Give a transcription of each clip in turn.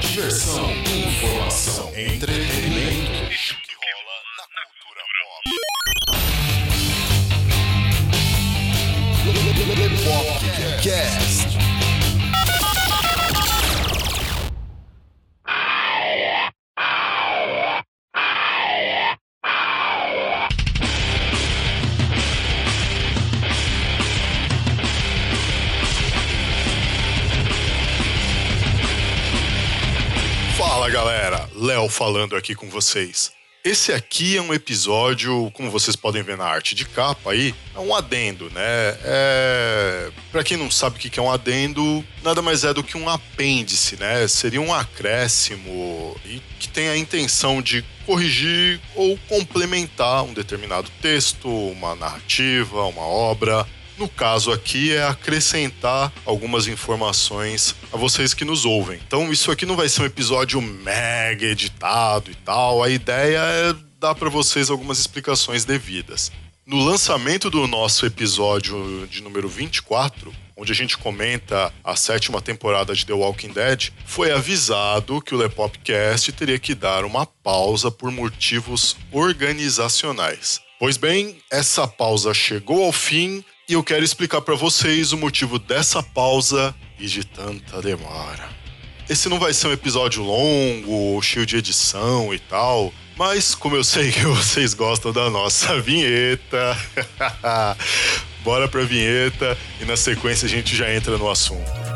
Diversão, informação, entretenimento. Falando aqui com vocês. Esse aqui é um episódio, como vocês podem ver na arte de capa aí, é um adendo, né? É... Pra quem não sabe o que é um adendo, nada mais é do que um apêndice, né? Seria um acréscimo e que tem a intenção de corrigir ou complementar um determinado texto, uma narrativa, uma obra. No caso aqui é acrescentar algumas informações a vocês que nos ouvem. Então isso aqui não vai ser um episódio mega editado e tal. A ideia é dar para vocês algumas explicações devidas. No lançamento do nosso episódio de número 24, onde a gente comenta a sétima temporada de The Walking Dead, foi avisado que o Lepopcast teria que dar uma pausa por motivos organizacionais. Pois bem, essa pausa chegou ao fim e eu quero explicar para vocês o motivo dessa pausa e de tanta demora. Esse não vai ser um episódio longo, cheio de edição e tal, mas como eu sei que vocês gostam da nossa vinheta, bora pra vinheta e na sequência a gente já entra no assunto.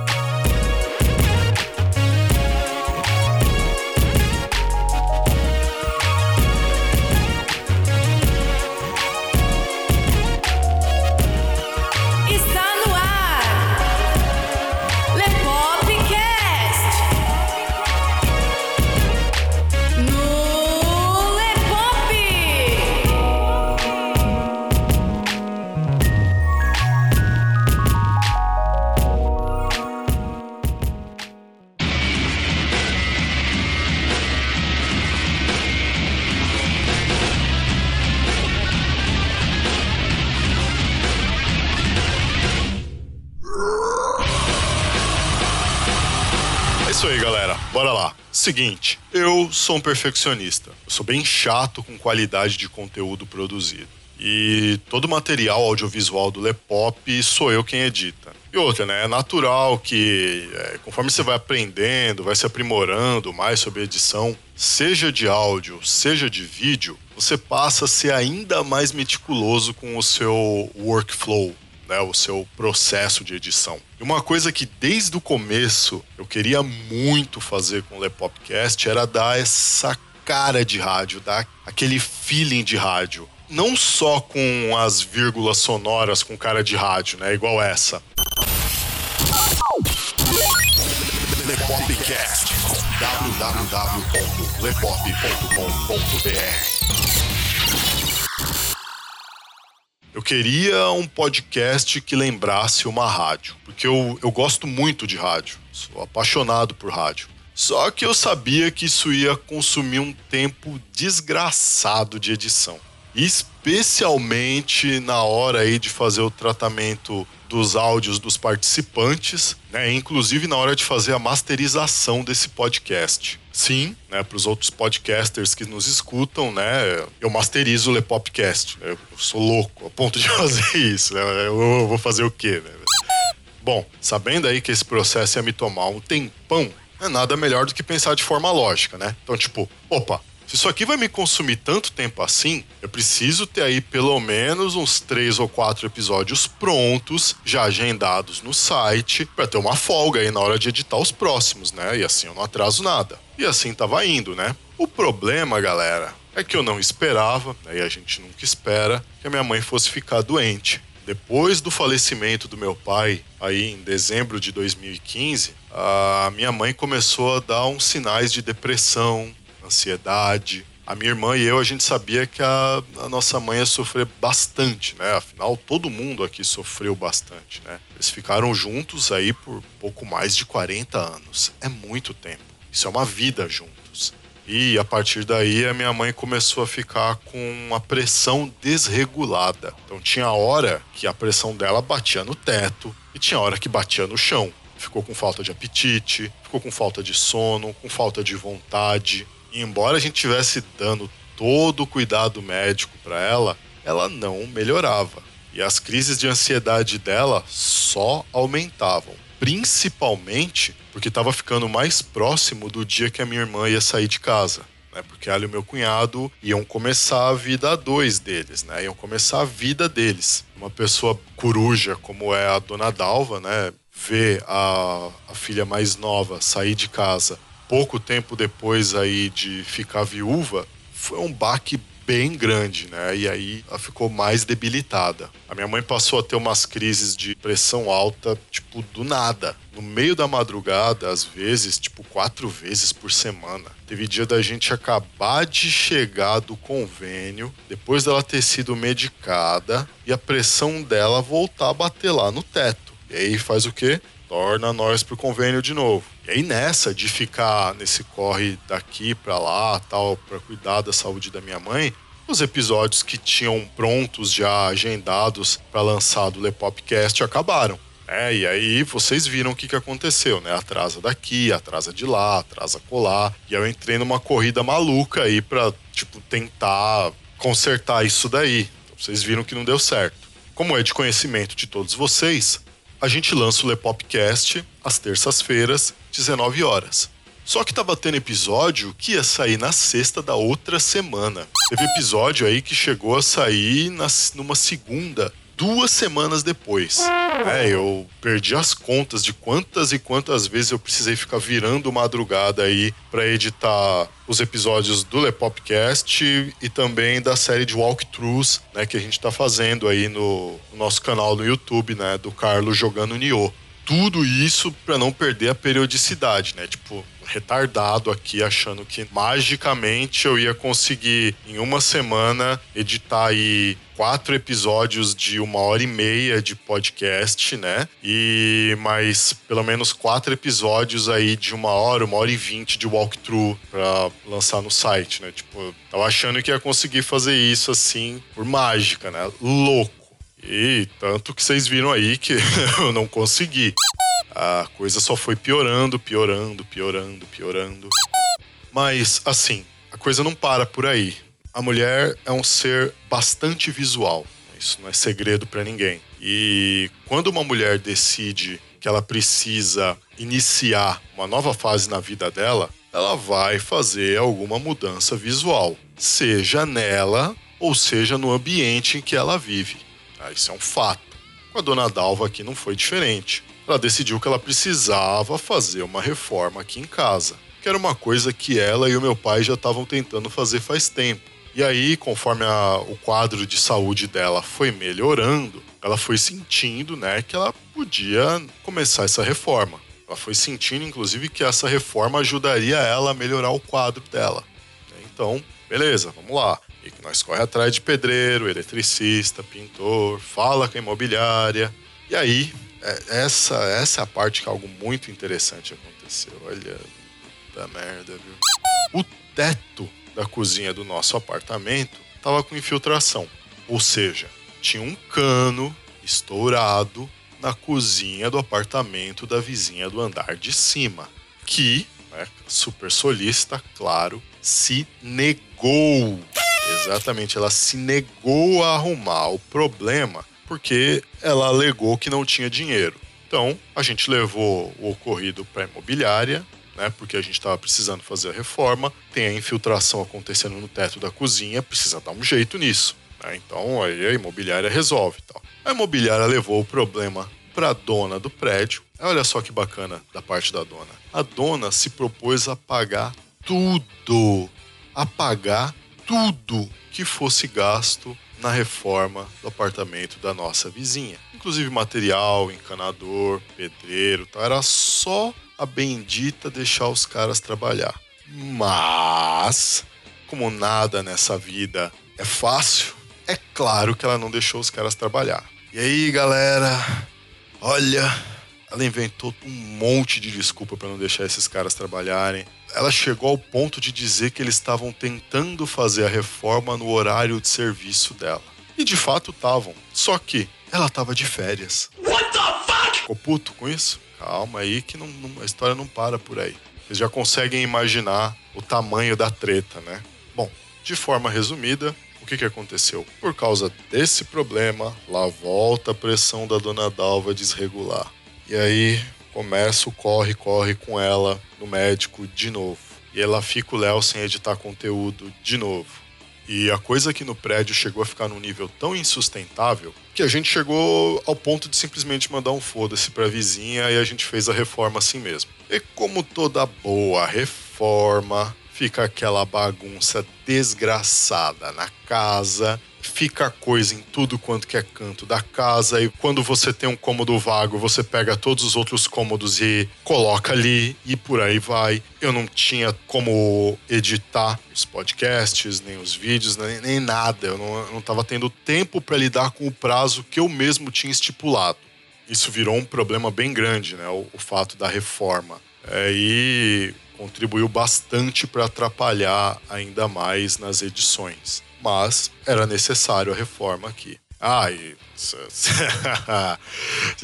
Seguinte, eu sou um perfeccionista. Eu sou bem chato com qualidade de conteúdo produzido. E todo o material audiovisual do Lepop sou eu quem edita. E outra, né? É natural que é, conforme você vai aprendendo, vai se aprimorando mais sobre edição, seja de áudio, seja de vídeo, você passa a ser ainda mais meticuloso com o seu workflow, né, o seu processo de edição. E uma coisa que desde o começo eu queria muito fazer com o Lepopcast era dar essa cara de rádio, dar aquele feeling de rádio. Não só com as vírgulas sonoras com cara de rádio, né, igual essa. Lepopcast. www.lepop.com.br Eu queria um podcast que lembrasse uma rádio, porque eu, eu gosto muito de rádio, sou apaixonado por rádio. Só que eu sabia que isso ia consumir um tempo desgraçado de edição. Especialmente na hora aí de fazer o tratamento dos áudios dos participantes, né? Inclusive na hora de fazer a masterização desse podcast. Sim, né? Para os outros podcasters que nos escutam, né? Eu masterizo o Lepopcast. Eu, eu sou louco a ponto de fazer isso. Né? Eu vou fazer o quê? Né? Bom, sabendo aí que esse processo ia me tomar um tempão, é nada melhor do que pensar de forma lógica, né? Então, tipo, opa, se isso aqui vai me consumir tanto tempo assim, eu preciso ter aí pelo menos uns três ou quatro episódios prontos, já agendados no site, para ter uma folga aí na hora de editar os próximos, né? E assim eu não atraso nada. E assim tava indo, né? O problema, galera, é que eu não esperava, né? e a gente nunca espera, que a minha mãe fosse ficar doente. Depois do falecimento do meu pai, aí em dezembro de 2015, a minha mãe começou a dar uns sinais de depressão, ansiedade. A minha irmã e eu, a gente sabia que a, a, nossa mãe ia sofrer bastante, né? Afinal, todo mundo aqui sofreu bastante, né? Eles ficaram juntos aí por pouco mais de 40 anos. É muito tempo. Isso é uma vida juntos. E a partir daí a minha mãe começou a ficar com uma pressão desregulada. Então tinha hora que a pressão dela batia no teto e tinha hora que batia no chão. Ficou com falta de apetite, ficou com falta de sono, com falta de vontade. Embora a gente tivesse dando todo o cuidado médico para ela, ela não melhorava. E as crises de ansiedade dela só aumentavam. Principalmente porque estava ficando mais próximo do dia que a minha irmã ia sair de casa. Né? Porque ela e o meu cunhado iam começar a vida a dois deles, né? Iam começar a vida deles. Uma pessoa coruja como é a dona Dalva, né? Ver a, a filha mais nova sair de casa pouco tempo depois aí de ficar viúva, foi um baque bem grande, né? E aí ela ficou mais debilitada. A minha mãe passou a ter umas crises de pressão alta, tipo, do nada. No meio da madrugada, às vezes, tipo, quatro vezes por semana. Teve dia da gente acabar de chegar do convênio, depois dela ter sido medicada, e a pressão dela voltar a bater lá no teto. E aí faz o quê? Torna nós pro convênio de novo. E aí nessa de ficar nesse corre daqui para lá, tal, para cuidar da saúde da minha mãe, os episódios que tinham prontos já agendados para lançar do Lepopcast acabaram. É, e aí vocês viram o que, que aconteceu, né? Atrasa daqui, atrasa de lá, atrasa colar. E eu entrei numa corrida maluca aí pra, tipo, tentar consertar isso daí. Vocês viram que não deu certo. Como é de conhecimento de todos vocês, a gente lança o Lepopcast às terças-feiras, 19 horas. Só que tava tendo episódio que ia sair na sexta da outra semana. Teve episódio aí que chegou a sair na, numa segunda, duas semanas depois. É, eu perdi as contas de quantas e quantas vezes eu precisei ficar virando madrugada aí para editar os episódios do Lepopcast e também da série de walkthroughs, né, que a gente tá fazendo aí no, no nosso canal no YouTube, né, do Carlos jogando Nioh tudo isso para não perder a periodicidade, né? Tipo, retardado aqui achando que magicamente eu ia conseguir em uma semana editar aí quatro episódios de uma hora e meia de podcast, né? E mais pelo menos quatro episódios aí de uma hora, uma hora e vinte de walkthrough para lançar no site, né? Tipo, tava achando que ia conseguir fazer isso assim por mágica, né? Louco. E tanto que vocês viram aí que eu não consegui. A coisa só foi piorando, piorando, piorando, piorando. Mas, assim, a coisa não para por aí. A mulher é um ser bastante visual. Isso não é segredo para ninguém. E quando uma mulher decide que ela precisa iniciar uma nova fase na vida dela, ela vai fazer alguma mudança visual, seja nela ou seja no ambiente em que ela vive. Ah, isso é um fato. Com a dona Dalva aqui não foi diferente. Ela decidiu que ela precisava fazer uma reforma aqui em casa, que era uma coisa que ela e o meu pai já estavam tentando fazer faz tempo. E aí, conforme a, o quadro de saúde dela foi melhorando, ela foi sentindo, né, que ela podia começar essa reforma. Ela foi sentindo, inclusive, que essa reforma ajudaria ela a melhorar o quadro dela. Então, beleza, vamos lá. E que nós corre atrás de pedreiro, eletricista, pintor, fala com a imobiliária. E aí, é, essa, essa é a parte que algo muito interessante aconteceu. Olha, da merda, viu? O teto da cozinha do nosso apartamento tava com infiltração. Ou seja, tinha um cano estourado na cozinha do apartamento da vizinha do andar de cima. Que, né, super solista, claro, se negou Exatamente, ela se negou a arrumar o problema porque ela alegou que não tinha dinheiro. Então, a gente levou o ocorrido para a imobiliária, né, porque a gente estava precisando fazer a reforma, tem a infiltração acontecendo no teto da cozinha, precisa dar um jeito nisso. Né? Então, aí a imobiliária resolve. Tal. A imobiliária levou o problema para a dona do prédio. Olha só que bacana da parte da dona. A dona se propôs a pagar tudo. A pagar tudo que fosse gasto na reforma do apartamento da nossa vizinha. Inclusive material, encanador, pedreiro, tá? era só a bendita deixar os caras trabalhar. Mas, como nada nessa vida é fácil, é claro que ela não deixou os caras trabalhar. E aí, galera, olha, ela inventou um monte de desculpa para não deixar esses caras trabalharem. Ela chegou ao ponto de dizer que eles estavam tentando fazer a reforma no horário de serviço dela. E de fato estavam. Só que ela estava de férias. What the fuck? Ficou puto com isso? Calma aí que não- não- a história não para por aí. Vocês já conseguem imaginar o tamanho da treta, né? Bom, de forma resumida, o que, que aconteceu? Por causa desse problema, lá volta a pressão da dona Dalva desregular. E aí começa o corre, corre com ela no médico de novo. E ela fica o Léo sem editar conteúdo de novo. E a coisa aqui no prédio chegou a ficar num nível tão insustentável que a gente chegou ao ponto de simplesmente mandar um foda-se pra vizinha e a gente fez a reforma assim mesmo. E como toda boa reforma, fica aquela bagunça desgraçada na casa, fica coisa em tudo quanto que é canto da casa e quando você tem um cômodo vago, você pega todos os outros cômodos e coloca ali e por aí vai. Eu não tinha como editar os podcasts, nem os vídeos, nem, nem nada. Eu não, eu não tava tendo tempo para lidar com o prazo que eu mesmo tinha estipulado. Isso virou um problema bem grande, né? O, o fato da reforma. É, e contribuiu bastante para atrapalhar ainda mais nas edições. Mas era necessário a reforma aqui. Ah, e vocês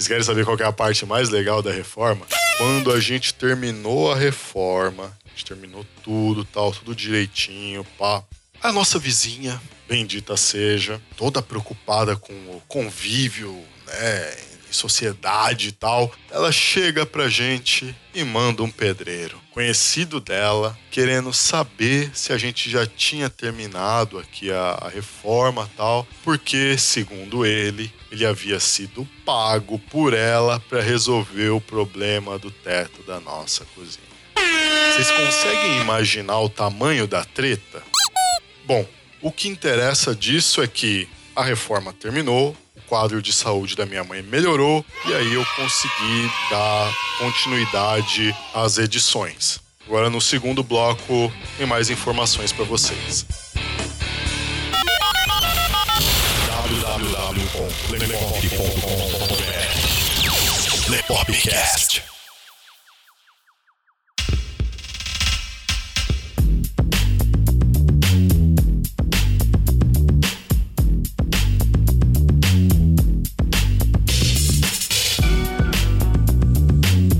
querem saber qual é a parte mais legal da reforma? Quando a gente terminou a reforma, a gente terminou tudo, tal, tudo direitinho, pá. A nossa vizinha, bendita seja, toda preocupada com o convívio, né, em sociedade e tal, ela chega pra gente e manda um pedreiro, conhecido dela, querendo saber se a gente já tinha terminado aqui a, a reforma e tal, porque, segundo ele, ele havia sido pago por ela para resolver o problema do teto da nossa cozinha. Vocês conseguem imaginar o tamanho da treta? Bom, o que interessa disso é que a reforma terminou, quadro de saúde da minha mãe melhorou e aí eu consegui dar continuidade às edições. Agora no segundo bloco tem mais informações para vocês. www.lepop.com.br Lepopcast.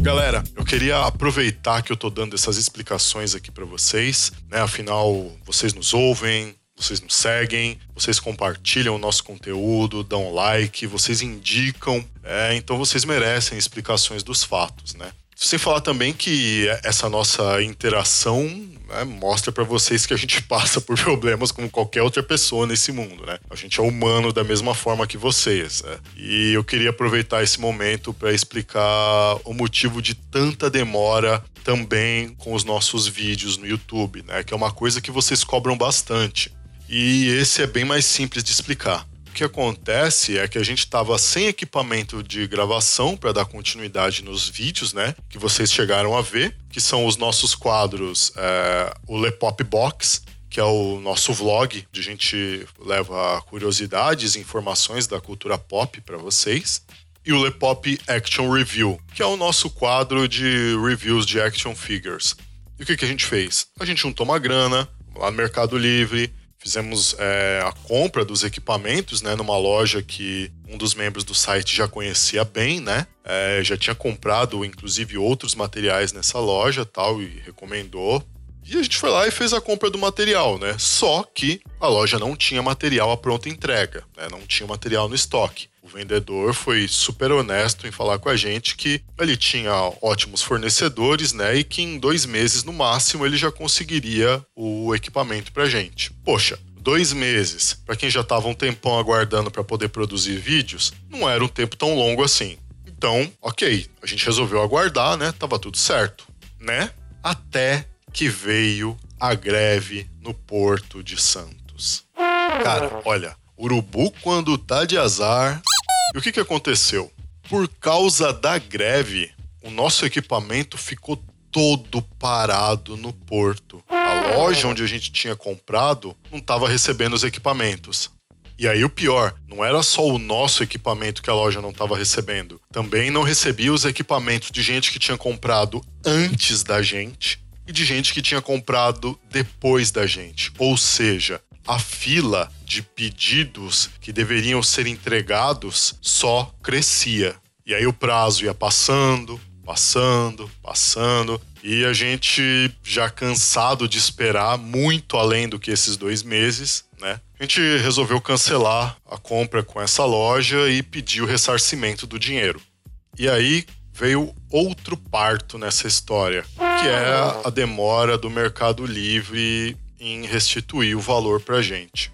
Galera, eu queria aproveitar que eu tô dando essas explicações aqui para vocês, né? Afinal, vocês nos ouvem, vocês nos seguem, vocês compartilham o nosso conteúdo, dão like, vocês indicam, é, então vocês merecem explicações dos fatos, né? Sem falar também que essa nossa interação né, mostra para vocês que a gente passa por problemas como qualquer outra pessoa nesse mundo, né? A gente é humano da mesma forma que vocês. né? E eu queria aproveitar esse momento para explicar o motivo de tanta demora também com os nossos vídeos no YouTube, né? Que é uma coisa que vocês cobram bastante. E esse é bem mais simples de explicar. O que acontece é que a gente estava sem equipamento de gravação para dar continuidade nos vídeos, né? Que vocês chegaram a ver, que são os nossos quadros, é, o Lepop Box, que é o nosso vlog, onde a gente leva curiosidades e informações da cultura pop para vocês. E o Lepop Action Review, que é o nosso quadro de reviews de action figures. E o que, que a gente fez? A gente juntou uma grana lá no Mercado Livre, Fizemos é, a compra dos equipamentos, né, numa loja que um dos membros do site já conhecia bem, né? É, já tinha comprado, inclusive, outros materiais nessa loja, tal, e recomendou. E a gente foi lá e fez a compra do material, né? Só que a loja não tinha material à pronta entrega, né? Não tinha material no estoque. Vendedor foi super honesto em falar com a gente que ele tinha ótimos fornecedores, né? E que em dois meses no máximo ele já conseguiria o equipamento pra gente. Poxa, dois meses, para quem já tava um tempão aguardando para poder produzir vídeos, não era um tempo tão longo assim. Então, ok, a gente resolveu aguardar, né? Tava tudo certo, né? Até que veio a greve no Porto de Santos. Cara, olha, urubu quando tá de azar. E o que, que aconteceu? Por causa da greve, o nosso equipamento ficou todo parado no porto. A loja onde a gente tinha comprado não estava recebendo os equipamentos. E aí o pior, não era só o nosso equipamento que a loja não estava recebendo. Também não recebia os equipamentos de gente que tinha comprado antes da gente. e de gente que tinha comprado depois da gente. Ou seja, a fila de pedidos que deveriam ser entregados só crescia. E aí o prazo ia passando, passando, passando, e a gente já cansado de esperar muito além do que esses dois meses, né? A gente resolveu cancelar a compra com essa loja e pedir o ressarcimento do dinheiro. E aí veio outro parto nessa história, que é a demora do Mercado Livre em restituir o valor pra gente.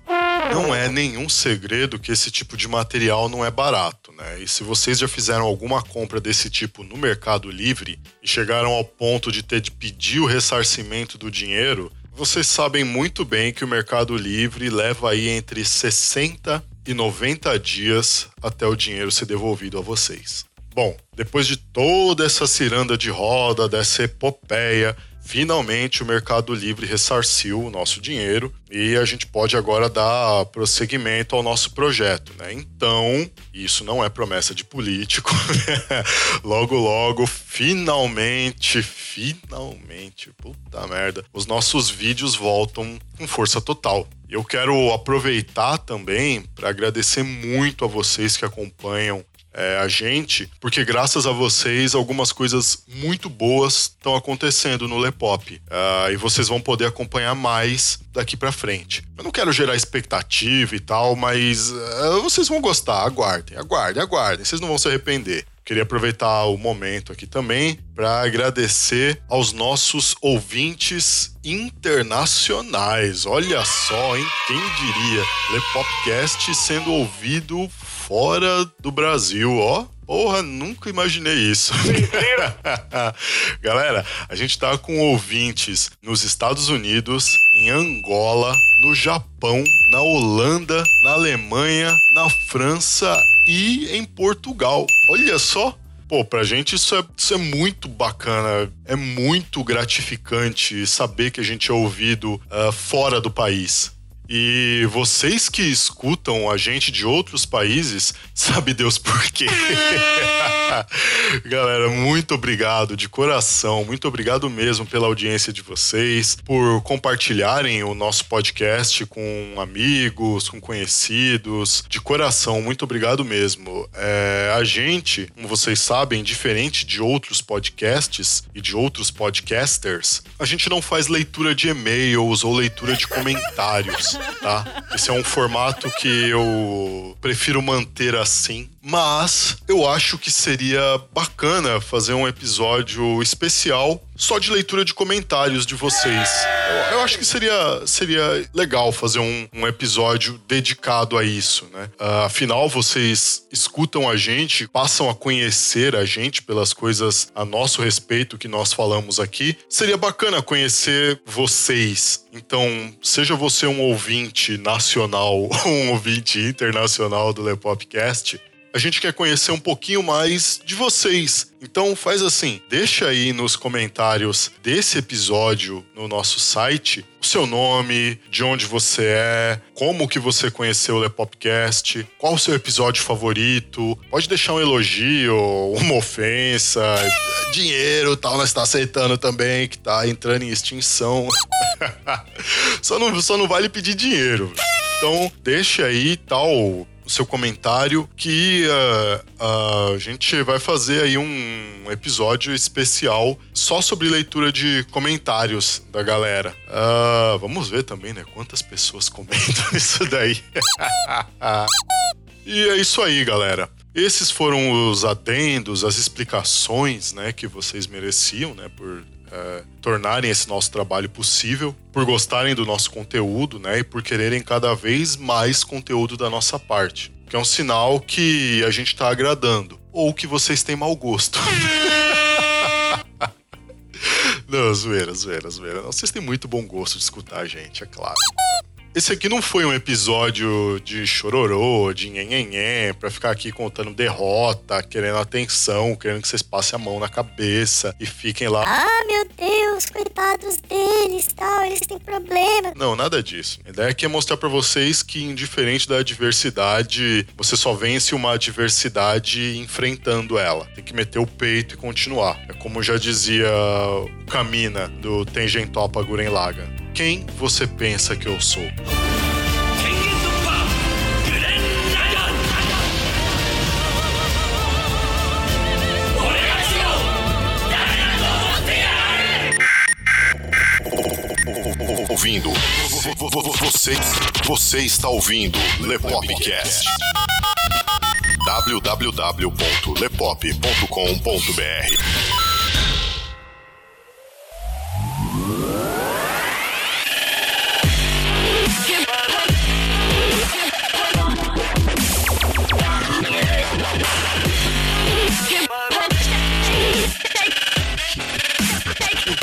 Não é nenhum segredo que esse tipo de material não é barato, né? E se vocês já fizeram alguma compra desse tipo no Mercado Livre e chegaram ao ponto de ter de pedir o ressarcimento do dinheiro, vocês sabem muito bem que o Mercado Livre leva aí entre 60 e 90 dias até o dinheiro ser devolvido a vocês. Bom, depois de toda essa ciranda de roda, dessa epopeia, finalmente o Mercado Livre ressarciu o nosso dinheiro e a gente pode agora dar prosseguimento ao nosso projeto, né? Então, isso não é promessa de político. logo, logo, finalmente, finalmente, puta merda, os nossos vídeos voltam com força total. Eu quero aproveitar também para agradecer muito a vocês que acompanham é, a gente, porque graças a vocês algumas coisas muito boas estão acontecendo no Lepop uh, e vocês vão poder acompanhar mais daqui para frente. Eu não quero gerar expectativa e tal, mas uh, vocês vão gostar. Aguardem, aguardem, aguardem. Vocês não vão se arrepender. Queria aproveitar o momento aqui também para agradecer aos nossos ouvintes internacionais. Olha só, hein? Quem diria? Lepopcast sendo ouvido fora do Brasil, ó. Porra, nunca imaginei isso. Galera, a gente tá com ouvintes nos Estados Unidos, em Angola, no Japão, na Holanda, na Alemanha, na França e em Portugal. Olha só. Pô, pra gente isso é, isso é muito bacana, é muito gratificante saber que a gente é ouvido uh, fora do país. E vocês que escutam a gente de outros países, sabe Deus por quê? Galera, muito obrigado de coração, muito obrigado mesmo pela audiência de vocês, por compartilharem o nosso podcast com amigos, com conhecidos. De coração, muito obrigado mesmo. É, a gente, como vocês sabem, diferente de outros podcasts e de outros podcasters, a gente não faz leitura de e-mails ou leitura de comentários tá? Esse é um formato que eu prefiro manter assim. Mas eu acho que seria bacana fazer um episódio especial só de leitura de comentários de vocês. Eu, acho que seria, seria legal fazer um, um episódio dedicado a isso, né? Uh, afinal, vocês escutam a gente, passam a conhecer a gente pelas coisas a nosso respeito que nós falamos aqui. Seria bacana conhecer vocês. Então, seja você um ouvinte nacional ou um ouvinte internacional do Lepopcast, a gente quer conhecer um pouquinho mais de vocês. Então faz assim, deixa aí nos comentários desse episódio no nosso site o seu nome, de onde você é, como que você conheceu o Lepopcast, qual o seu episódio favorito. Pode deixar um elogio, uma ofensa, dinheiro tal, nós está aceitando também, que tá entrando em extinção. só, não, só não vale pedir dinheiro. Então, deixa aí tal seu comentário que uh, a gente vai fazer aí um episódio especial só sobre leitura de comentários da galera. Uh, vamos ver também, né? Quantas pessoas comentam isso daí. e é isso aí, galera. Esses foram os adendos, as explicações, né, que vocês mereciam, né, por é, tornarem esse nosso trabalho possível, por gostarem do nosso conteúdo, né? E por quererem cada vez mais conteúdo da nossa parte. Que é um sinal que a gente está agradando. Ou que vocês têm mau gosto. Não, zoeira, zoeira, zoeira. Vocês têm muito bom gosto de escutar a gente, é claro. Esse aqui não foi um episódio de chororô, de nhenhenhé, pra ficar aqui contando derrota, querendo atenção, querendo que vocês passem a mão na cabeça e fiquem lá. Ah, meu Deus, coitados deles, tal, eles têm problema. Não, nada disso. A ideia aqui é mostrar pra vocês que, indiferente da adversidade, você só vence uma adversidade enfrentando ela. Tem que meter o peito e continuar. É como já dizia o Kamina do Tengen Toppa Guren Lagann. Quem você pensa que eu sou? Ouvindo. Vo- vo- vo- Você, você está ouvindo Lepopcast. www.lepop.com.br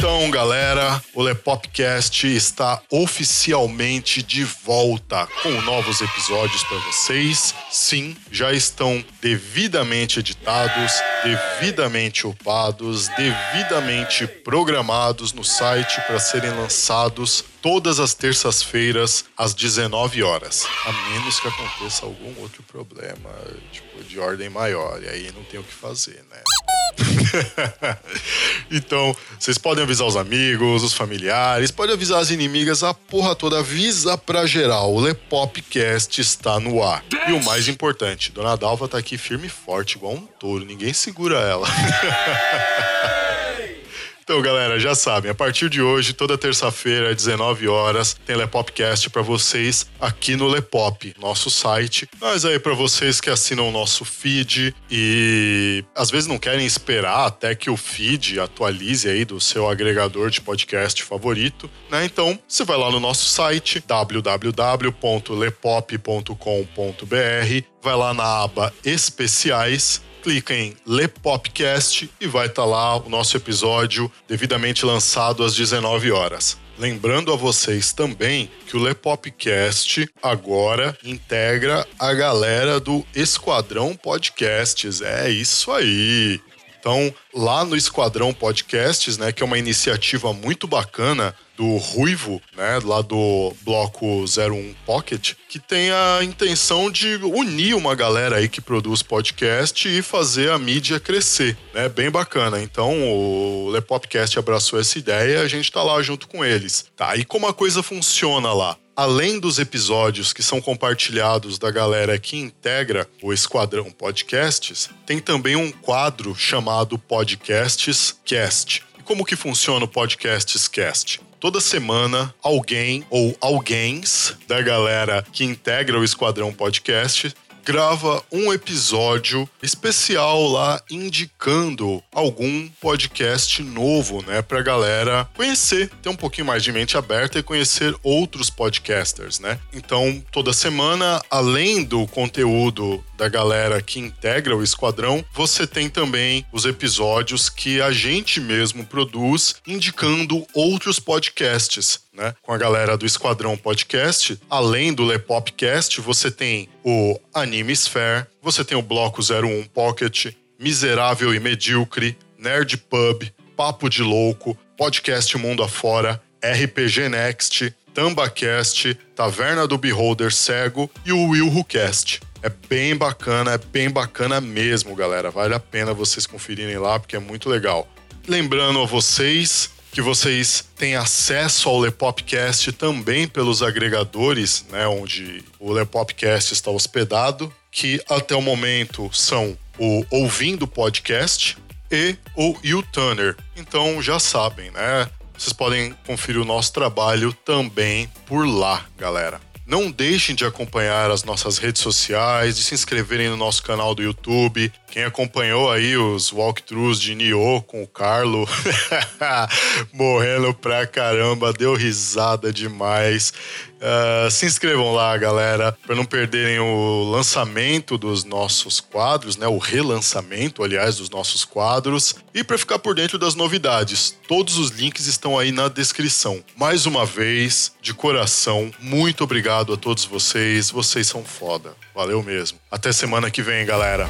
Então, galera, o Lepopcast está oficialmente de volta com novos episódios para vocês. Sim, já estão devidamente editados, devidamente upados, devidamente programados no site para serem lançados todas as terças-feiras às 19 horas, a menos que aconteça algum outro problema, tipo de ordem maior, e aí não tem o que fazer, né? então, vocês podem avisar os amigos, os familiares, podem avisar as inimigas, a porra toda avisa pra geral. O Lepopcast está no ar. E o mais importante, Dona Dalva tá aqui firme e forte, igual um touro, ninguém segura ela. Então, galera, já sabem, a partir de hoje, toda terça-feira, às 19 horas, tem Lepopcast pra vocês aqui no Lepop, nosso site. Mas aí pra vocês que assinam o nosso feed e às vezes não querem esperar até que o feed atualize aí do seu agregador de podcast favorito, né? Então, você vai lá no nosso site www.lepop.com.br, vai lá na aba especiais clica em Lepopcast e vai estar lá o nosso episódio devidamente lançado às 19 horas. Lembrando a vocês também que o Lepopcast agora integra a galera do Esquadrão Podcasts. É isso aí. Então, lá no Esquadrão Podcasts, né, que é uma iniciativa muito bacana do Ruivo, né, lá do bloco 01 Pocket, que tem a intenção de unir uma galera aí que produz podcast e fazer a mídia crescer, né? Bem bacana. Então, o Lepopcast abraçou essa ideia e a gente tá lá junto com eles. Tá, e como a coisa funciona lá? Além dos episódios que são compartilhados da galera que integra o Esquadrão Podcasts, tem também um quadro chamado Podcasts Cast. E como que funciona o Podcasts Cast? Toda semana, alguém ou alguéms da galera que integra o Esquadrão Podcast grava um episódio especial lá indicando algum podcast novo, né, pra galera conhecer, ter um pouquinho mais de mente aberta e conhecer outros podcasters, né? Então, toda semana, além do conteúdo da galera que integra o esquadrão, você tem também os episódios que a gente mesmo produz indicando outros podcasts. Né? Com a galera do Esquadrão Podcast, além do Lepopcast, você tem o Anime Sphere, você tem o Bloco 01 Pocket, Miserável e Medíocre, Nerd Pub, Papo de Louco, Podcast Mundo Afora, RPG Next, Tambacast, Taverna do Beholder Cego e o Will Who Cast. É bem bacana, é bem bacana mesmo, galera. Vale a pena vocês conferirem lá, porque é muito legal. Lembrando a vocês que vocês têm acesso ao Lepopcast também pelos agregadores, né, onde o Lepopcast está hospedado, que até o momento são o Ouvindo Podcast e o YouTuner. Então já sabem, né? Vocês podem conferir o nosso trabalho também por lá, galera. Não deixem de acompanhar as nossas redes sociais, de se inscreverem no nosso canal do YouTube, Quem acompanhou aí os walkthroughs de Nioh com o Carlo, morrendo pra caramba, deu risada demais. Uh, se inscrevam lá, galera, para não perderem o lançamento dos nossos quadros, né? O relançamento, aliás, dos nossos quadros. E para ficar por dentro das novidades, todos os links estão aí na descrição. Mais uma vez, de coração, muito obrigado a todos vocês. Vocês são foda. Valeu mesmo. Até semana que vem, galera.